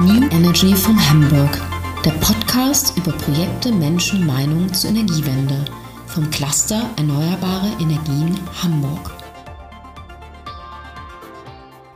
New Energy von Hamburg, der Podcast über Projekte, Menschen, Meinungen zur Energiewende vom Cluster Erneuerbare Energien Hamburg.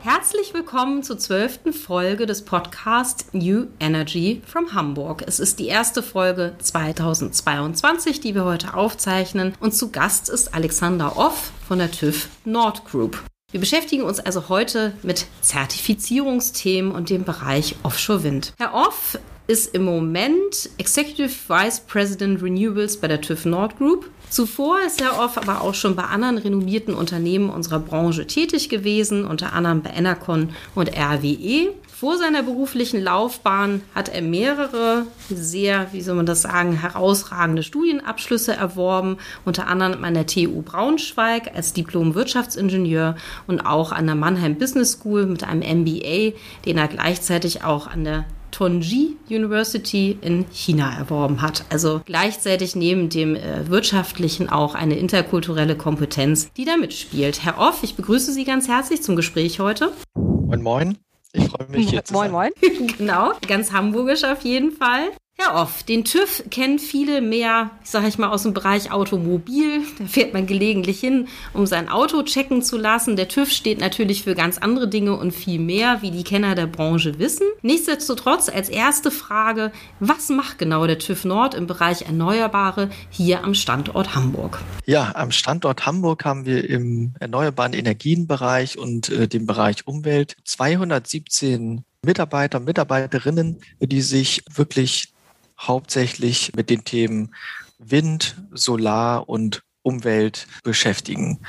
Herzlich willkommen zur zwölften Folge des Podcasts New Energy from Hamburg. Es ist die erste Folge 2022, die wir heute aufzeichnen und zu Gast ist Alexander Off von der TÜV Nord Group. Wir beschäftigen uns also heute mit Zertifizierungsthemen und dem Bereich Offshore Wind. Herr Off ist im Moment Executive Vice President Renewables bei der TÜV Nord Group. Zuvor ist Herr Off aber auch schon bei anderen renommierten Unternehmen unserer Branche tätig gewesen, unter anderem bei Enercon und RWE. Vor seiner beruflichen Laufbahn hat er mehrere sehr, wie soll man das sagen, herausragende Studienabschlüsse erworben, unter anderem an der TU Braunschweig als Diplom-Wirtschaftsingenieur und auch an der Mannheim Business School mit einem MBA, den er gleichzeitig auch an der Tonji University in China erworben hat. Also gleichzeitig neben dem äh, wirtschaftlichen auch eine interkulturelle Kompetenz, die da mitspielt. Herr Off, ich begrüße Sie ganz herzlich zum Gespräch heute. Moin, moin. Ich freue mich hier zu sein. Moin, moin. genau, ganz hamburgisch auf jeden Fall. Herr Off, den TÜV kennen viele mehr, sage ich mal, aus dem Bereich Automobil. Da fährt man gelegentlich hin, um sein Auto checken zu lassen. Der TÜV steht natürlich für ganz andere Dinge und viel mehr, wie die Kenner der Branche wissen. Nichtsdestotrotz als erste Frage, was macht genau der TÜV Nord im Bereich Erneuerbare hier am Standort Hamburg? Ja, am Standort Hamburg haben wir im erneuerbaren Energienbereich und äh, dem Bereich Umwelt 217 Mitarbeiter, Mitarbeiterinnen, die sich wirklich hauptsächlich mit den Themen Wind, Solar und Umwelt beschäftigen.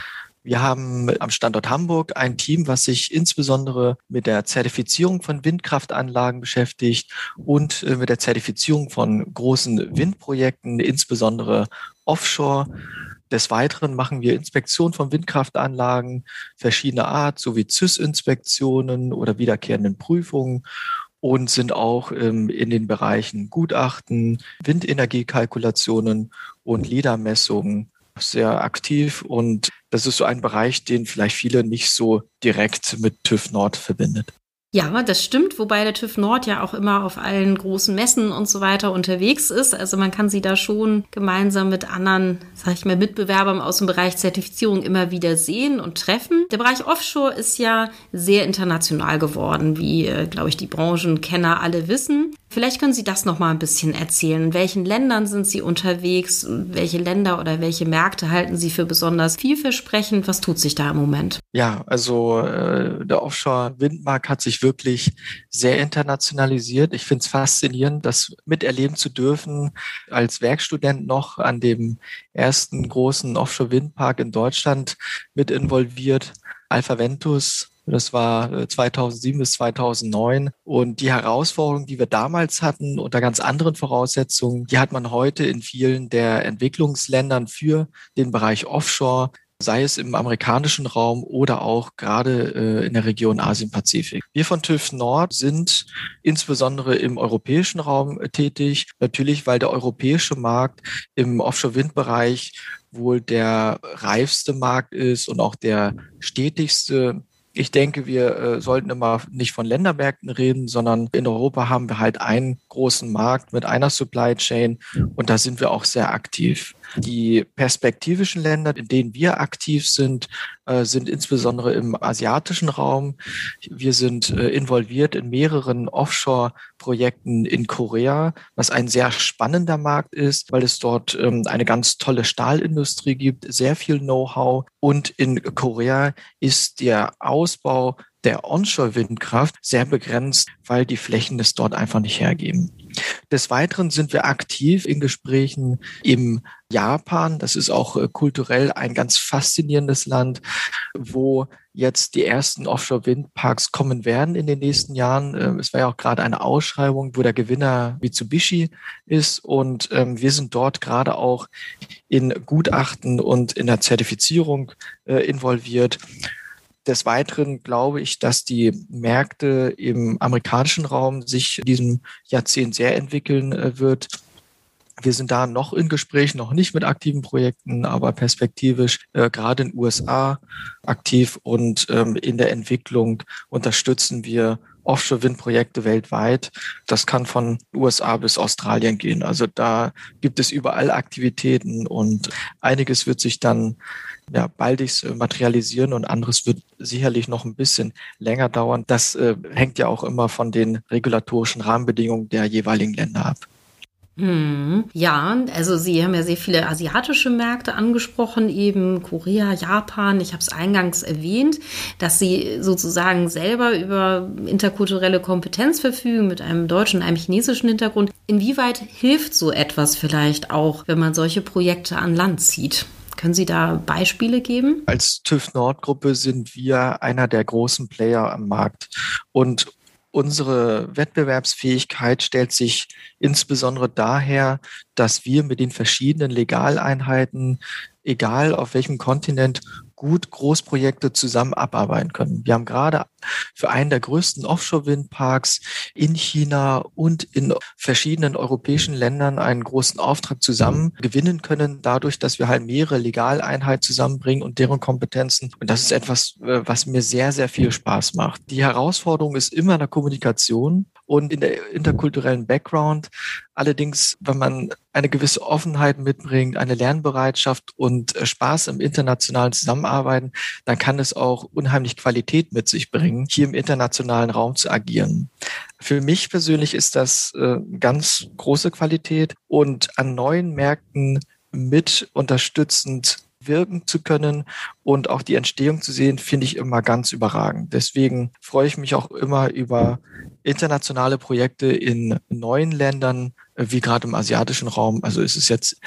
Wir haben am Standort Hamburg ein Team, was sich insbesondere mit der Zertifizierung von Windkraftanlagen beschäftigt und äh, mit der Zertifizierung von großen Windprojekten, insbesondere offshore. Des Weiteren machen wir Inspektionen von Windkraftanlagen verschiedener Art, sowie ZÜS-Inspektionen oder wiederkehrenden Prüfungen und sind auch ähm, in den Bereichen Gutachten, Windenergiekalkulationen und LIDAR-Messungen sehr aktiv. Und das ist so ein Bereich, den vielleicht viele nicht so direkt mit TÜV Nord verbindet. Ja, das stimmt, wobei der TÜV Nord ja auch immer auf allen großen Messen und so weiter unterwegs ist. Also man kann sie da schon gemeinsam mit anderen, sag ich mal, Mitbewerbern aus dem Bereich Zertifizierung immer wieder sehen und treffen. Der Bereich Offshore ist ja sehr international geworden, wie, äh, glaube ich, die Branchenkenner alle wissen. Vielleicht können Sie das noch mal ein bisschen erzählen. In welchen Ländern sind Sie unterwegs? Welche Länder oder welche Märkte halten Sie für besonders vielversprechend? Was tut sich da im Moment? Ja, also äh, der Offshore-Windmarkt hat sich wirklich sehr internationalisiert. Ich finde es faszinierend, das miterleben zu dürfen, als Werkstudent noch an dem ersten großen Offshore-Windpark in Deutschland mit involviert. Alpha Ventus das war 2007 äh, bis 2009. Und die Herausforderungen, die wir damals hatten, unter ganz anderen Voraussetzungen, die hat man heute in vielen der Entwicklungsländern für den Bereich Offshore sei es im amerikanischen Raum oder auch gerade äh, in der Region Asien-Pazifik. Wir von TÜV Nord sind insbesondere im europäischen Raum äh, tätig, natürlich weil der europäische Markt im Offshore-Wind-Bereich wohl der reifste Markt ist und auch der stetigste ich denke, wir äh, sollten immer nicht von Ländermärkten reden, sondern in Europa haben wir halt einen großen Markt mit einer Supply Chain und da sind wir auch sehr aktiv. Die perspektivischen Länder, in denen wir aktiv sind, äh, sind insbesondere im asiatischen Raum. Wir sind äh, involviert in mehreren Offshore-Projekten in Korea, was ein sehr spannender Markt ist, weil es dort ähm, eine ganz tolle Stahlindustrie gibt, sehr viel Know-how. Und in Korea ist der Ausbau der Onshore-Windkraft sehr begrenzt, weil die Flächen es dort einfach nicht hergeben. Des Weiteren sind wir aktiv in Gesprächen im Japan. Das ist auch äh, kulturell ein ganz faszinierendes Land, wo jetzt die ersten Offshore-Windparks kommen werden in den nächsten Jahren. Ähm, es war ja auch gerade eine Ausschreibung, wo der Gewinner Mitsubishi ist. Und ähm, wir sind dort gerade auch in Gutachten und in der Zertifizierung äh, involviert. Des Weiteren glaube ich, dass die Märkte im amerikanischen Raum sich in diesem Jahrzehnt sehr entwickeln äh, wird. Wir sind da noch in Gesprächen, noch nicht mit aktiven Projekten, aber perspektivisch äh, gerade in den USA aktiv und ähm, in der Entwicklung unterstützen wir Offshore-Windprojekte weltweit. Das kann von USA bis Australien gehen. Also da gibt es überall Aktivitäten und einiges wird sich dann ja, baldig materialisieren und anderes wird sicherlich noch ein bisschen länger dauern. Das äh, hängt ja auch immer von den regulatorischen Rahmenbedingungen der jeweiligen Länder ab. Hm, ja, also Sie haben ja sehr viele asiatische Märkte angesprochen, eben Korea, Japan. Ich habe es eingangs erwähnt, dass Sie sozusagen selber über interkulturelle Kompetenz verfügen mit einem deutschen und einem chinesischen Hintergrund. Inwieweit hilft so etwas vielleicht auch, wenn man solche Projekte an Land zieht? Können Sie da Beispiele geben? Als TÜV Nord-Gruppe sind wir einer der großen Player am Markt. Und Unsere Wettbewerbsfähigkeit stellt sich insbesondere daher, dass wir mit den verschiedenen Legaleinheiten, egal auf welchem Kontinent, gut Großprojekte zusammen abarbeiten können. Wir haben gerade für einen der größten Offshore-Windparks in China und in verschiedenen europäischen Ländern einen großen Auftrag zusammen gewinnen können, dadurch, dass wir halt mehrere Legaleinheiten zusammenbringen und deren Kompetenzen. Und das ist etwas, äh, was mir sehr, sehr viel Spaß macht. Die Herausforderung ist immer in der Kommunikation und in der interkulturellen Background. Allerdings, wenn man eine gewisse Offenheit mitbringt, eine Lernbereitschaft und äh, Spaß im internationalen Zusammenarbeiten, dann kann es auch unheimlich Qualität mit sich bringen, hier im internationalen Raum zu agieren. Für mich persönlich ist das äh, ganz große Qualität und an neuen Märkten mit unterstützend wirken zu können und auch die Entstehung zu sehen, finde ich immer ganz überragend. Deswegen freue ich mich auch immer über internationale Projekte in neuen Ländern, wie gerade im asiatischen Raum. Also ist es jetzt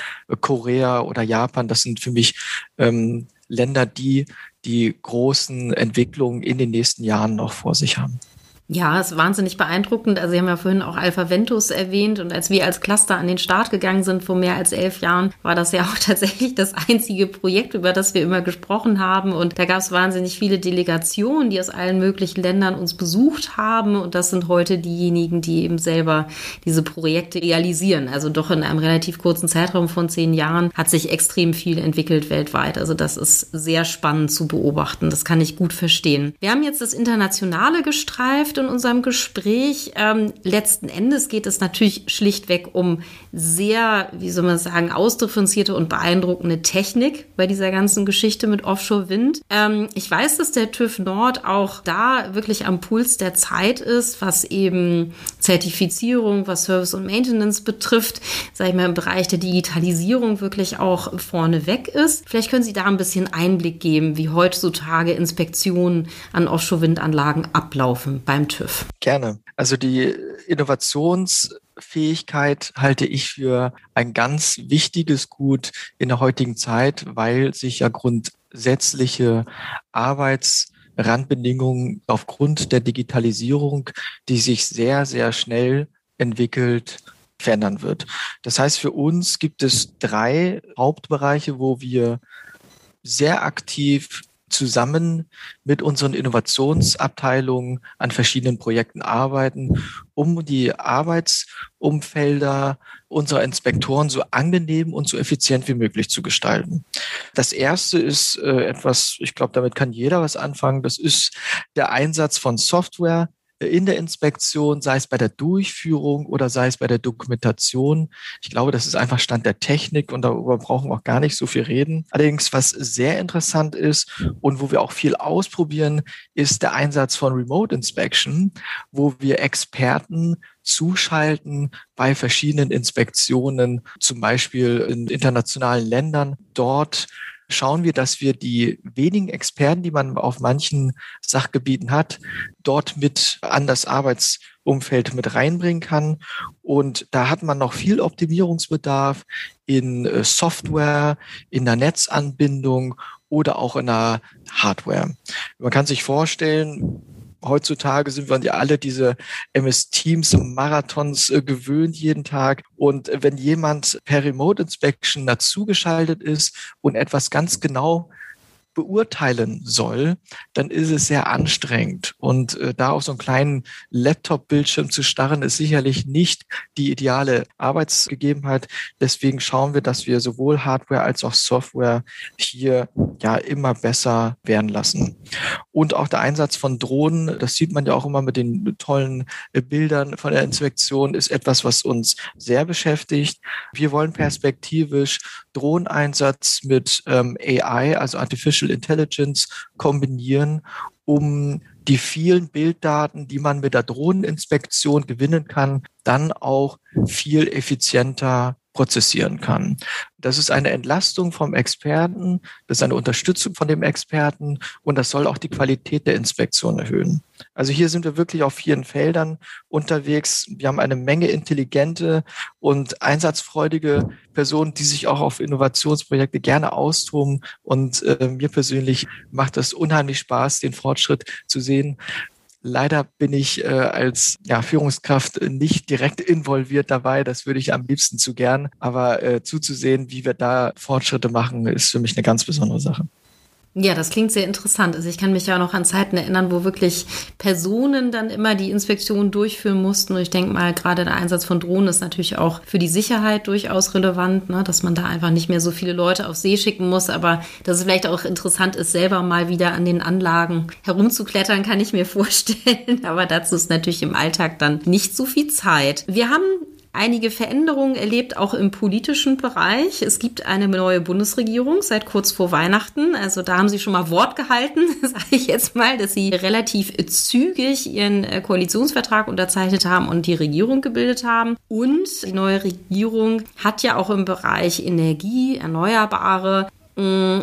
Korea oder Japan, das sind für mich ähm, Länder, die die großen Entwicklungen in den nächsten Jahren noch vor sich haben. Ja, es ist wahnsinnig beeindruckend. Also Sie haben ja vorhin auch Alpha Ventus erwähnt und als wir als Cluster an den Start gegangen sind vor mehr als elf Jahren, war das ja auch tatsächlich das einzige Projekt, über das wir immer gesprochen haben. Und da gab es wahnsinnig viele Delegationen, die aus allen möglichen Ländern uns besucht haben. Und das sind heute diejenigen, die eben selber diese Projekte realisieren. Also doch in einem relativ kurzen Zeitraum von zehn Jahren hat sich extrem viel entwickelt weltweit. Also das ist sehr spannend zu beobachten. Das kann ich gut verstehen. Wir haben jetzt das Internationale gestreift in unserem Gespräch. Ähm, letzten Endes geht es natürlich schlichtweg um sehr, wie soll man sagen, ausdifferenzierte und beeindruckende Technik bei dieser ganzen Geschichte mit Offshore-Wind. Ähm, ich weiß, dass der TÜV Nord auch da wirklich am Puls der Zeit ist, was eben Zertifizierung, was Service und Maintenance betrifft, sage ich mal, im Bereich der Digitalisierung wirklich auch vorne weg ist. Vielleicht können Sie da ein bisschen Einblick geben, wie heutzutage Inspektionen an Offshore-Windanlagen ablaufen beim beim TÜV? Gerne. Also die Innovationsfähigkeit halte ich für ein ganz wichtiges Gut in der heutigen Zeit, weil sich ja grundsätzliche Arbeitsrandbedingungen aufgrund der Digitalisierung, die sich sehr, sehr schnell entwickelt, verändern wird. Das heißt, für uns gibt es drei Hauptbereiche, wo wir sehr aktiv zusammen mit unseren Innovationsabteilungen an verschiedenen Projekten arbeiten, um die Arbeitsumfelder unserer Inspektoren so angenehm und so effizient wie möglich zu gestalten. Das erste ist äh, etwas, ich glaube, damit kann jeder was anfangen. Das ist der Einsatz von Software, in der Inspektion, sei es bei der Durchführung oder sei es bei der Dokumentation. Ich glaube, das ist einfach Stand der Technik und darüber brauchen wir auch gar nicht so viel reden. Allerdings, was sehr interessant ist und wo wir auch viel ausprobieren, ist der Einsatz von Remote Inspection, wo wir Experten zuschalten bei verschiedenen Inspektionen, zum Beispiel in internationalen Ländern, dort schauen wir, dass wir die wenigen Experten, die man auf manchen Sachgebieten hat, dort mit an das Arbeitsumfeld mit reinbringen kann. Und da hat man noch viel Optimierungsbedarf in äh, Software, in der Netzanbindung oder auch in der Hardware. Man kann sich vorstellen, heutzutage sind wir ja alle diese MS Teams Marathons äh, gewöhnt jeden Tag. Und wenn jemand per Remote Inspection dazugeschaltet ist und etwas ganz genau beurteilen soll, dann ist es sehr anstrengend. Und äh, da auf so einen kleinen Laptop-Bildschirm zu starren, ist sicherlich nicht die ideale Arbeitsgegebenheit. Deswegen schauen wir, dass wir sowohl Hardware als auch Software hier ja immer besser werden lassen. Und auch der Einsatz von Drohnen, das sieht man ja auch immer mit den tollen äh, Bildern von der Inspektion, ist etwas, was uns sehr beschäftigt. Wir wollen perspektivisch Drohneneinsatz mit ähm, AI, also Artificial Intelligence, kombinieren, um die vielen Bilddaten, die man mit der Drohneninspektion gewinnen kann, dann auch viel effizienter prozessieren kann. Das ist eine Entlastung vom Experten, das ist eine Unterstützung von dem Experten und das soll auch die Qualität der Inspektion erhöhen. Also hier sind wir wirklich auf vielen Feldern unterwegs. Wir haben eine Menge intelligente und einsatzfreudige Personen, die sich auch auf Innovationsprojekte gerne austoben. Und äh, mir persönlich macht das unheimlich Spaß, den Fortschritt zu sehen. Leider bin ich äh, als ja, Führungskraft nicht direkt involviert dabei. Das würde ich am liebsten zu gern. Aber äh, zuzusehen, wie wir da Fortschritte machen, ist für mich eine ganz besondere Sache. Ja, das klingt sehr interessant. Also ich kann mich ja noch an Zeiten erinnern, wo wirklich Personen dann immer die Inspektion durchführen mussten. Und ich denke mal, gerade der Einsatz von Drohnen ist natürlich auch für die Sicherheit durchaus relevant, ne? dass man da einfach nicht mehr so viele Leute auf See schicken muss. Aber dass es vielleicht auch interessant ist, selber mal wieder an den Anlagen herumzuklettern, kann ich mir vorstellen. Aber dazu ist natürlich im Alltag dann nicht so viel Zeit. Wir haben einige Veränderungen erlebt, auch im politischen Bereich. Es gibt eine neue Bundesregierung seit kurz vor Weihnachten. Also da haben sie schon mal Wort gehalten, sage ich jetzt mal, dass sie relativ zügig ihren äh, Koalitionsvertrag unterzeichnet haben und die Regierung gebildet haben. Und die neue Regierung hat ja auch im Bereich Energie, Erneuerbare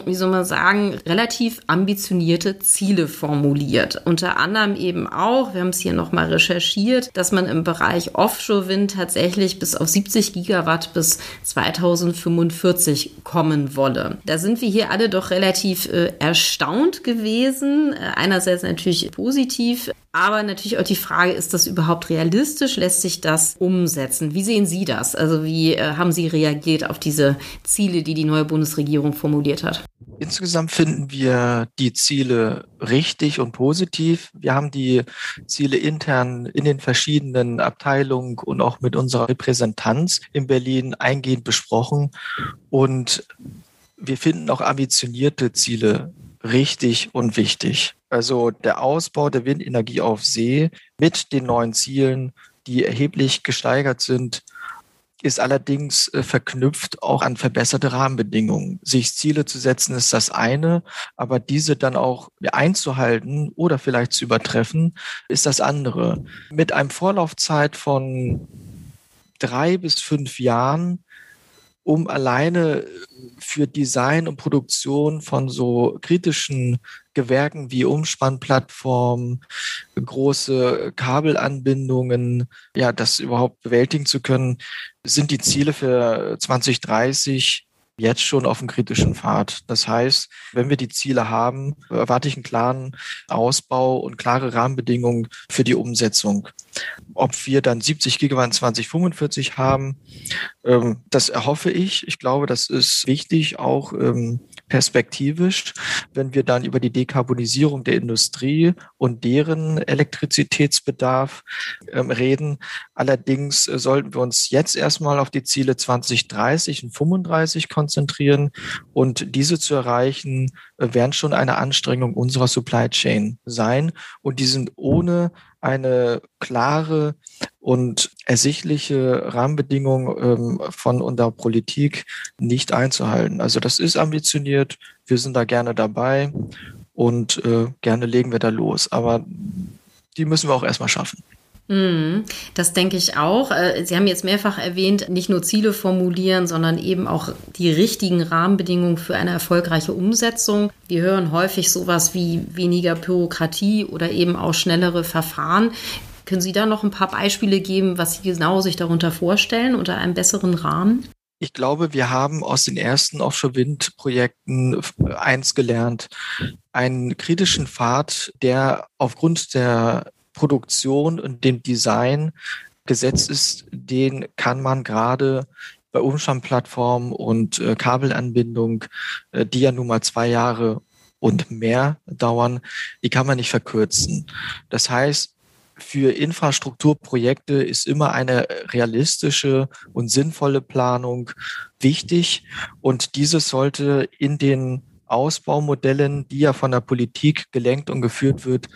wie soll man sagen, relativ ambitionierte Ziele formuliert. Unter anderem eben auch, wir haben es hier nochmal recherchiert, dass man im Bereich Offshore-Wind tatsächlich bis auf 70 Gigawatt bis 2045 kommen wolle. Da sind wir hier alle doch relativ äh, erstaunt gewesen. Äh, einerseits natürlich positiv, aber natürlich auch die Frage, ist das überhaupt realistisch? Lässt sich das umsetzen? Wie sehen Sie das? Also wie äh, haben Sie reagiert auf diese Ziele, die die neue Bundesregierung formuliert hat? Insgesamt finden wir die Ziele richtig und positiv. Wir haben die Ziele intern in den verschiedenen Abteilungen und auch mit unserer Repräsentanz in Berlin eingehend besprochen. Und wir finden auch ambitionierte Ziele richtig und wichtig. Also der Ausbau der Windenergie auf See mit den neuen Zielen, die erheblich gesteigert sind, ist allerdings äh, verknüpft auch an verbesserte Rahmenbedingungen. Sich Ziele zu setzen ist das eine, aber diese dann auch einzuhalten oder vielleicht zu übertreffen, ist das andere. Mit einem Vorlaufzeit von drei bis fünf Jahren um alleine für Design und Produktion von so kritischen Gewerken wie Umspannplattformen, große Kabelanbindungen, ja, das überhaupt bewältigen zu können, sind die Ziele für 2030 jetzt schon auf dem kritischen Pfad. Das heißt, wenn wir die Ziele haben, erwarte ich einen klaren Ausbau und klare Rahmenbedingungen für die Umsetzung. Ob wir dann 70 Gigawatt 2045 haben, ähm, das erhoffe ich. Ich glaube, das ist wichtig, auch ähm, perspektivisch, wenn wir dann über die Dekarbonisierung der Industrie und deren Elektrizitätsbedarf ähm, reden. Allerdings äh, sollten wir uns jetzt erstmal auf die Ziele 2030 und 35 konzentrieren und diese zu erreichen, äh, werden schon eine Anstrengung unserer Supply Chain sein und die sind ohne eine klare und ersichtliche Rahmenbedingung ähm, von unserer Politik nicht einzuhalten. Also das ist ambitioniert, wir sind da gerne dabei und äh, gerne legen wir da los. Aber die müssen wir auch erstmal schaffen. Mhm. Das denke ich auch. Äh, Sie haben jetzt mehrfach erwähnt, nicht nur Ziele formulieren, sondern eben auch die richtigen Rahmenbedingungen für eine erfolgreiche Umsetzung. Wir hören häufig sowas wie weniger Bürokratie oder eben auch schnellere Verfahren. Können Sie da noch ein paar Beispiele geben, was Sie genau sich darunter vorstellen unter einem besseren Rahmen? Ich glaube, wir haben aus den ersten Offshore-Wind-Projekten eins gelernt. Einen kritischen Pfad, der aufgrund der Produktion und dem Design gesetzt ist, den kann man gerade bei Umspannplattformen und äh, Kabelanbindung, äh, die ja nun mal zwei Jahre und mehr dauern, die kann man nicht verkürzen. Das heißt, für Infrastrukturprojekte ist immer eine realistische und sinnvolle Planung wichtig. Und dieses sollte in den Ausbaumodellen, die ja von der Politik gelenkt und geführt wird,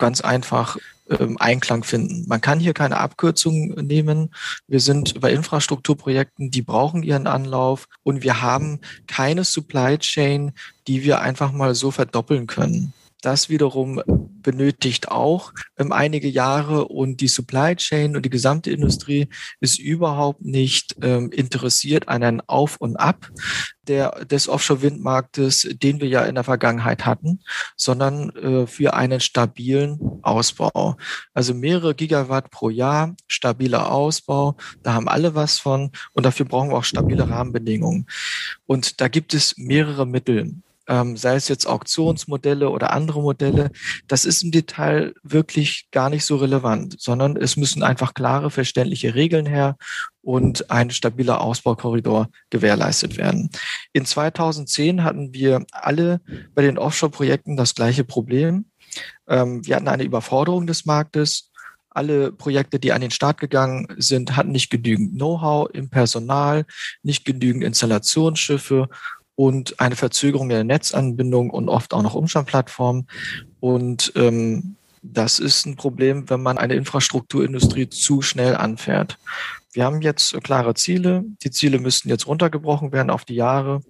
ganz einfach ähm, Einklang finden. Man kann hier keine Abkürzung nehmen. Wir sind bei Infrastrukturprojekten, die brauchen ihren Anlauf und wir haben keine Supply Chain, die wir einfach mal so verdoppeln können. Das wiederum benötigt auch ähm, einige Jahre und die Supply Chain und die gesamte Industrie ist überhaupt nicht ähm, interessiert an einem Auf und Ab der, des Offshore-Windmarktes, den wir ja in der Vergangenheit hatten, sondern äh, für einen stabilen Ausbau. Also mehrere Gigawatt pro Jahr, stabiler Ausbau, da haben alle was von und dafür brauchen wir auch stabile Rahmenbedingungen. Und da gibt es mehrere Mittel ähm, sei es jetzt Auktionsmodelle oder andere Modelle, das ist im Detail wirklich gar nicht so relevant, sondern es müssen einfach klare, verständliche Regeln her und ein stabiler Ausbaukorridor gewährleistet werden. In 2010 hatten wir alle bei den Offshore-Projekten das gleiche Problem. Ähm, wir hatten eine Überforderung des Marktes. Alle Projekte, die an den Start gegangen sind, hatten nicht genügend Know-how im Personal, nicht genügend Installationsschiffe und eine Verzögerung der Netzanbindung und oft auch noch Umstandplattformen. Und ähm, das ist ein Problem, wenn man eine Infrastrukturindustrie zu schnell anfährt. Wir haben jetzt klare Ziele. Die Ziele müssten jetzt runtergebrochen werden auf die Jahre.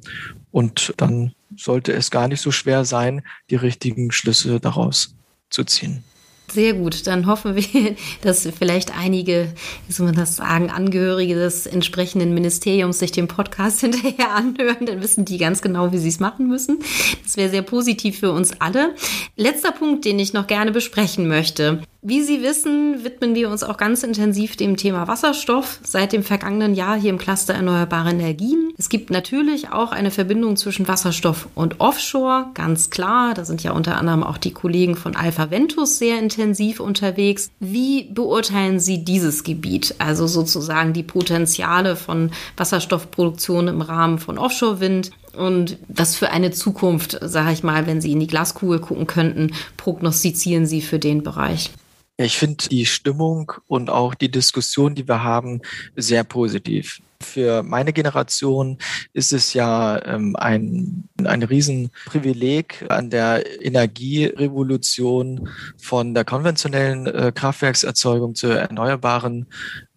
Und dann sollte es gar nicht so schwer sein, die richtigen Schlüsse daraus zu ziehen. Sehr gut. Dann hoffen wir, dass vielleicht einige, wie soll man das sagen, Angehörige des entsprechenden Ministeriums sich den Podcast hinterher anhören. Dann wissen die ganz genau, wie sie es machen müssen. Das wäre sehr positiv für uns alle. Letzter Punkt, den ich noch gerne besprechen möchte. Wie Sie wissen, widmen wir uns auch ganz intensiv dem Thema Wasserstoff seit dem vergangenen Jahr hier im Cluster Erneuerbare Energien. Es gibt natürlich auch eine Verbindung zwischen Wasserstoff und Offshore, ganz klar. Da sind ja unter anderem auch die Kollegen von Alpha Ventus sehr intensiv unterwegs. Wie beurteilen Sie dieses Gebiet, also sozusagen die Potenziale von Wasserstoffproduktion im Rahmen von Offshore-Wind? Und was für eine Zukunft, sage ich mal, wenn Sie in die Glaskugel gucken könnten, prognostizieren Sie für den Bereich? Ich finde die Stimmung und auch die Diskussion, die wir haben, sehr positiv. Für meine Generation ist es ja ähm, ein, ein Riesenprivileg an der Energierevolution von der konventionellen äh, Kraftwerkserzeugung zur erneuerbaren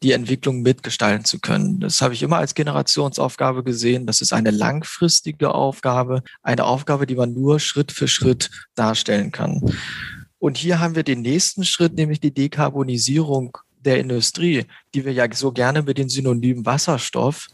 die Entwicklung mitgestalten zu können. Das habe ich immer als Generationsaufgabe gesehen. Das ist eine langfristige Aufgabe, eine Aufgabe, die man nur Schritt für Schritt darstellen kann. Und hier haben wir den nächsten Schritt, nämlich die Dekarbonisierung der Industrie, die wir ja so gerne mit den Synonymen Wasserstoff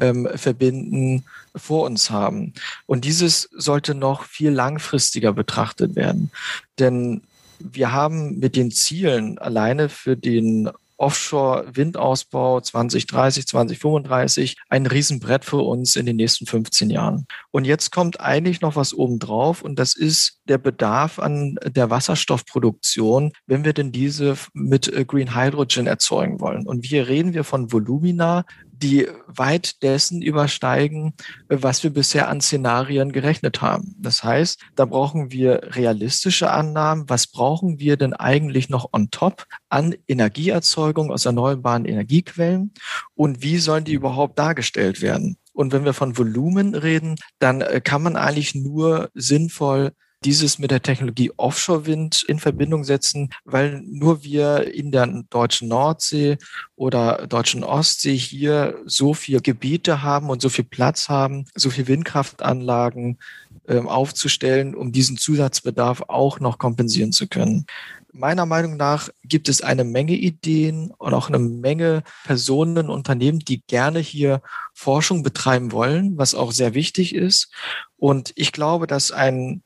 ähm, verbinden, vor uns haben. Und dieses sollte noch viel langfristiger betrachtet werden. Denn wir haben mit den Zielen alleine für den Offshore-Windausbau 2030, 2035 ein Riesenbrett für uns in den nächsten 15 Jahren. Und jetzt kommt eigentlich noch was obendrauf und das ist der Bedarf an der Wasserstoffproduktion, wenn wir denn diese mit äh, Green Hydrogen erzeugen wollen. Und hier reden wir von Volumina, die weit dessen übersteigen, was wir bisher an Szenarien gerechnet haben. Das heißt, da brauchen wir realistische Annahmen. Was brauchen wir denn eigentlich noch on top an Energieerzeugung aus erneuerbaren Energiequellen? Und wie sollen die überhaupt dargestellt werden? Und wenn wir von Volumen reden, dann äh, kann man eigentlich nur sinnvoll dieses mit der Technologie Offshore-Wind in Verbindung setzen, weil nur wir in der deutschen Nordsee oder deutschen Ostsee hier so viel Gebiete haben und so viel Platz haben, so viel Windkraftanlagen äh, aufzustellen, um diesen Zusatzbedarf auch noch kompensieren zu können meiner Meinung nach gibt es eine Menge Ideen und auch eine Menge Personen, Unternehmen, die gerne hier Forschung betreiben wollen, was auch sehr wichtig ist. Und ich glaube, dass ein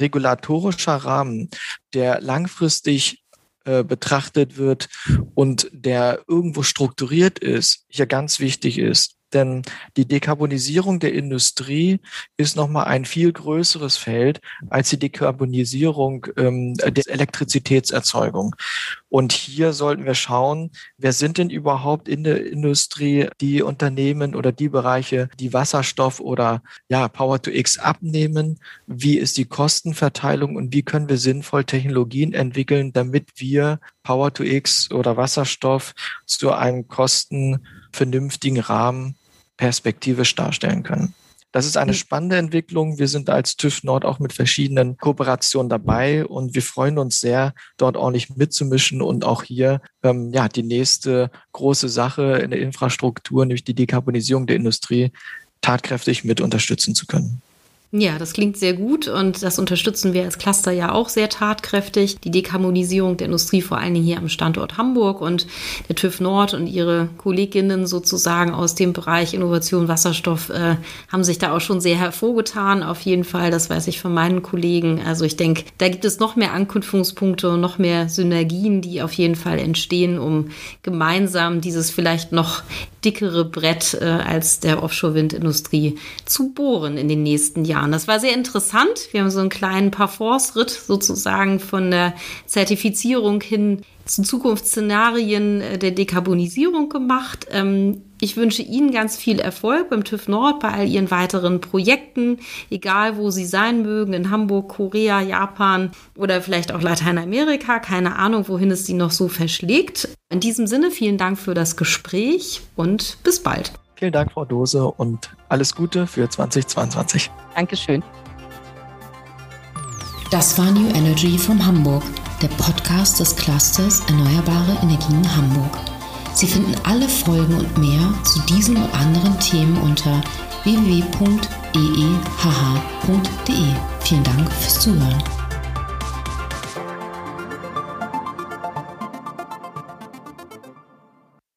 regulatorischer Rahmen, der langfristig äh, betrachtet wird und der irgendwo strukturiert ist, hier ganz wichtig ist. Denn die Dekarbonisierung der Industrie ist nochmal ein viel größeres Feld als die Dekarbonisierung ähm, der Elektrizitätserzeugung. Und hier sollten wir schauen, wer sind denn überhaupt in der Industrie die Unternehmen oder die Bereiche, die Wasserstoff oder ja, Power to X abnehmen? Wie ist die Kostenverteilung und wie können wir sinnvoll Technologien entwickeln, damit wir Power to X oder Wasserstoff zu einem kostenvernünftigen Rahmen perspektivisch darstellen können? Das ist eine hm. spannende Entwicklung. Wir sind als TÜV Nord auch mit verschiedenen Kooperationen dabei und wir freuen uns sehr, dort ordentlich mitzumischen und auch hier ähm, ja die nächste große Sache in der Infrastruktur, nämlich die Dekarbonisierung der Industrie, tatkräftig mit unterstützen zu können. Ja, das klingt sehr gut und das unterstützen wir als Cluster ja auch sehr tatkräftig. Die Dekarbonisierung der Industrie, vor allen Dingen hier am Standort Hamburg und der TÜV Nord und ihre Kolleginnen sozusagen aus dem Bereich Innovation Wasserstoff äh, haben sich da auch schon sehr hervorgetan. Auf jeden Fall, das weiß ich von meinen Kollegen. Also ich denke, da gibt es noch mehr Anknüpfungspunkte und noch mehr Synergien, die auf jeden Fall entstehen, um gemeinsam dieses vielleicht noch dickere Brett äh, als der Offshore-Windindustrie zu bohren in den nächsten Jahren. Jahren. Das war sehr interessant. Wir haben so einen kleinen Parforce-Ritt sozusagen von der Zertifizierung hin zu Zukunftsszenarien äh, der Dekarbonisierung gemacht. Ähm, ich wünsche Ihnen ganz viel Erfolg beim TÜV Nord, bei all Ihren weiteren Projekten, egal wo Sie sein mögen, in Hamburg, Korea, Japan oder vielleicht auch Lateinamerika. Keine Ahnung, wohin es Sie noch so verschlägt. In diesem Sinne, vielen Dank für das Gespräch und bis bald. Vielen Dank, Frau Dose, und alles Gute für 2022. Dankeschön. Das war New Energy von Hamburg, der Podcast des Clusters Erneuerbare Energien Hamburg. Sie finden alle Folgen und mehr zu diesen und anderen Themen unter www.eehh.de. Vielen Dank fürs Zuhören.